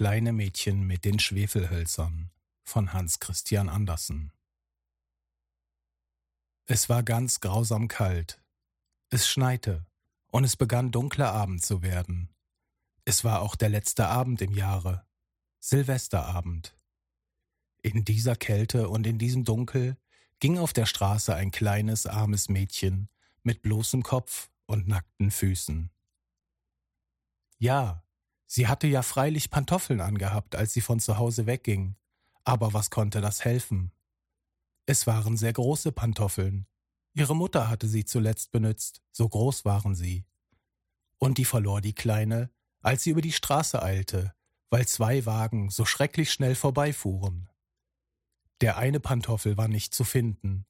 kleine Mädchen mit den Schwefelhölzern von Hans Christian Andersen. Es war ganz grausam kalt. Es schneite und es begann dunkler Abend zu werden. Es war auch der letzte Abend im Jahre, Silvesterabend. In dieser Kälte und in diesem Dunkel ging auf der Straße ein kleines, armes Mädchen mit bloßem Kopf und nackten Füßen. Ja, sie hatte ja freilich Pantoffeln angehabt, als sie von zu Hause wegging, aber was konnte das helfen? Es waren sehr große Pantoffeln. Ihre Mutter hatte sie zuletzt benützt, so groß waren sie. Und die verlor die Kleine, als sie über die Straße eilte, weil zwei Wagen so schrecklich schnell vorbeifuhren. Der eine Pantoffel war nicht zu finden,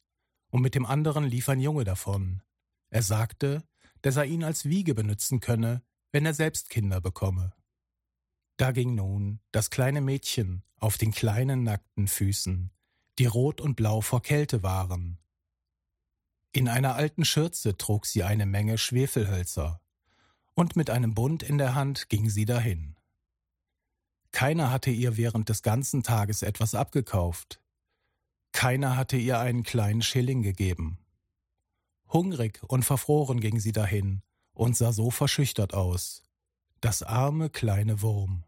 und mit dem anderen lief ein Junge davon. Er sagte, dass er ihn als Wiege benützen könne, wenn er selbst Kinder bekomme. Da ging nun das kleine Mädchen auf den kleinen nackten Füßen, die rot und blau vor Kälte waren. In einer alten Schürze trug sie eine Menge Schwefelhölzer, und mit einem Bund in der Hand ging sie dahin. Keiner hatte ihr während des ganzen Tages etwas abgekauft, keiner hatte ihr einen kleinen Schilling gegeben. Hungrig und verfroren ging sie dahin und sah so verschüchtert aus. Das arme kleine Wurm.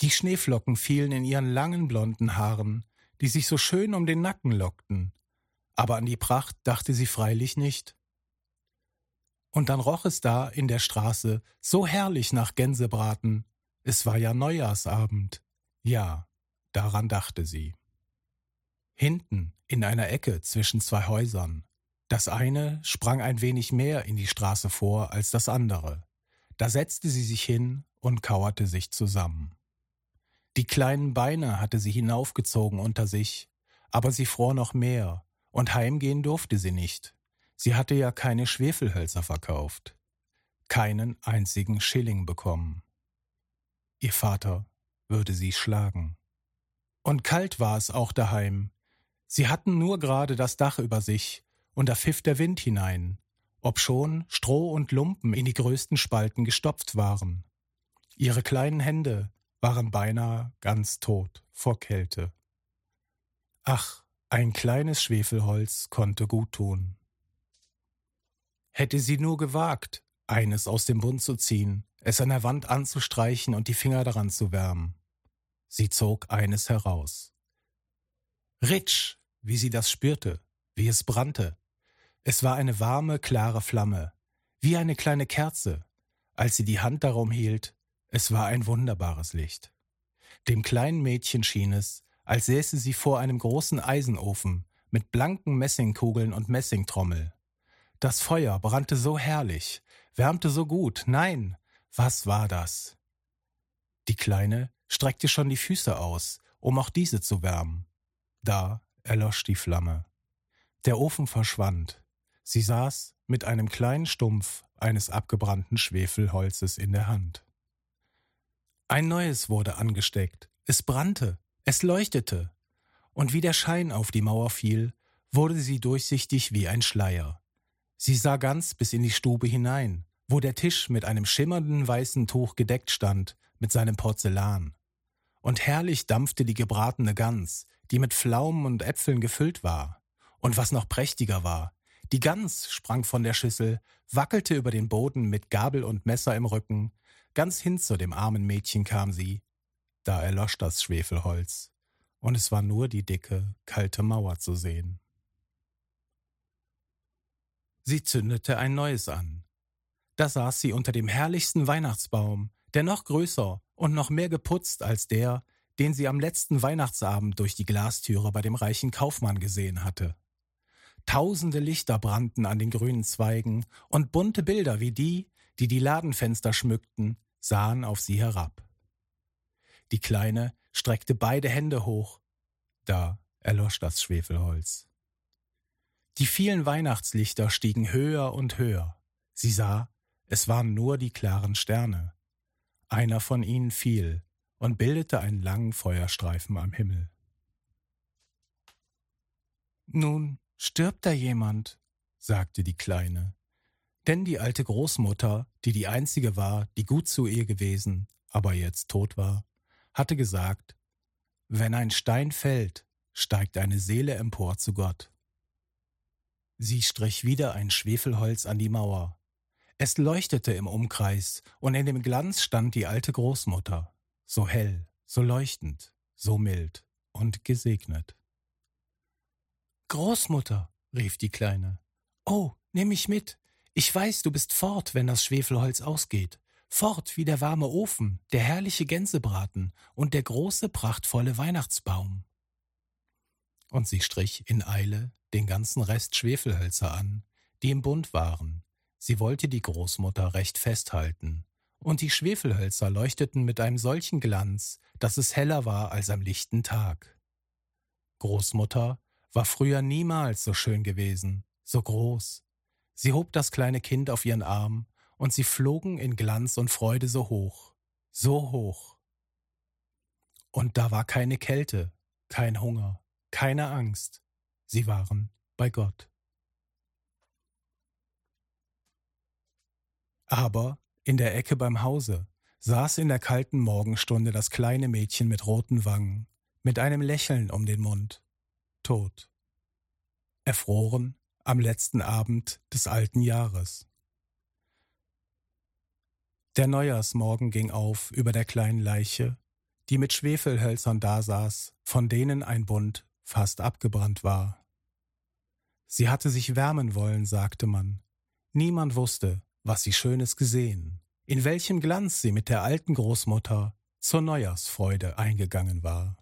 Die Schneeflocken fielen in ihren langen blonden Haaren, die sich so schön um den Nacken lockten, aber an die Pracht dachte sie freilich nicht. Und dann roch es da in der Straße so herrlich nach Gänsebraten, es war ja Neujahrsabend. Ja, daran dachte sie. Hinten, in einer Ecke zwischen zwei Häusern. Das eine sprang ein wenig mehr in die Straße vor als das andere. Da setzte sie sich hin und kauerte sich zusammen. Die kleinen Beine hatte sie hinaufgezogen unter sich, aber sie fror noch mehr, und heimgehen durfte sie nicht. Sie hatte ja keine Schwefelhölzer verkauft, keinen einzigen Schilling bekommen. Ihr Vater würde sie schlagen. Und kalt war es auch daheim, Sie hatten nur gerade das Dach über sich, und da pfiff der Wind hinein, obschon Stroh und Lumpen in die größten Spalten gestopft waren. Ihre kleinen Hände waren beinahe ganz tot vor Kälte. Ach, ein kleines Schwefelholz konnte gut tun. Hätte sie nur gewagt, eines aus dem Bund zu ziehen, es an der Wand anzustreichen und die Finger daran zu wärmen. Sie zog eines heraus. Ritsch, wie sie das spürte, wie es brannte. Es war eine warme, klare Flamme, wie eine kleine Kerze. Als sie die Hand darum hielt, es war ein wunderbares Licht. Dem kleinen Mädchen schien es, als säße sie vor einem großen Eisenofen mit blanken Messingkugeln und Messingtrommel. Das Feuer brannte so herrlich, wärmte so gut. Nein, was war das? Die Kleine streckte schon die Füße aus, um auch diese zu wärmen. Da erlosch die Flamme. Der Ofen verschwand. Sie saß mit einem kleinen Stumpf eines abgebrannten Schwefelholzes in der Hand. Ein neues wurde angesteckt. Es brannte, es leuchtete. Und wie der Schein auf die Mauer fiel, wurde sie durchsichtig wie ein Schleier. Sie sah ganz bis in die Stube hinein, wo der Tisch mit einem schimmernden weißen Tuch gedeckt stand, mit seinem Porzellan. Und herrlich dampfte die gebratene Gans, die mit Pflaumen und Äpfeln gefüllt war. Und was noch prächtiger war, die Gans sprang von der Schüssel, wackelte über den Boden mit Gabel und Messer im Rücken, ganz hin zu dem armen Mädchen kam sie. Da erlosch das Schwefelholz, und es war nur die dicke, kalte Mauer zu sehen. Sie zündete ein neues an. Da saß sie unter dem herrlichsten Weihnachtsbaum, der noch größer und noch mehr geputzt als der, den sie am letzten Weihnachtsabend durch die Glastüre bei dem reichen Kaufmann gesehen hatte. Tausende Lichter brannten an den grünen Zweigen, und bunte Bilder wie die, die die Ladenfenster schmückten, sahen auf sie herab. Die Kleine streckte beide Hände hoch. Da erlosch das Schwefelholz. Die vielen Weihnachtslichter stiegen höher und höher. Sie sah, es waren nur die klaren Sterne. Einer von ihnen fiel, und bildete einen langen Feuerstreifen am Himmel. Nun stirbt da jemand, sagte die Kleine. Denn die alte Großmutter, die die einzige war, die gut zu ihr gewesen, aber jetzt tot war, hatte gesagt, wenn ein Stein fällt, steigt eine Seele empor zu Gott. Sie strich wieder ein Schwefelholz an die Mauer. Es leuchtete im Umkreis, und in dem Glanz stand die alte Großmutter, so hell, so leuchtend, so mild und gesegnet. Großmutter, rief die Kleine, oh, nimm mich mit. Ich weiß, du bist fort, wenn das Schwefelholz ausgeht. Fort wie der warme Ofen, der herrliche Gänsebraten und der große, prachtvolle Weihnachtsbaum. Und sie strich in Eile den ganzen Rest Schwefelhölzer an, die im Bund waren. Sie wollte die Großmutter recht festhalten, und die Schwefelhölzer leuchteten mit einem solchen Glanz, dass es heller war als am lichten Tag. Großmutter war früher niemals so schön gewesen, so groß. Sie hob das kleine Kind auf ihren Arm, und sie flogen in Glanz und Freude so hoch, so hoch. Und da war keine Kälte, kein Hunger, keine Angst. Sie waren bei Gott. Aber in der Ecke beim Hause saß in der kalten Morgenstunde das kleine Mädchen mit roten Wangen, mit einem Lächeln um den Mund, tot. Erfroren am letzten Abend des alten Jahres. Der Neujahrsmorgen ging auf über der kleinen Leiche, die mit Schwefelhölzern dasaß, von denen ein Bund fast abgebrannt war. Sie hatte sich wärmen wollen, sagte man. Niemand wusste, was sie Schönes gesehen, in welchem Glanz sie mit der alten Großmutter zur Neujahrsfreude eingegangen war.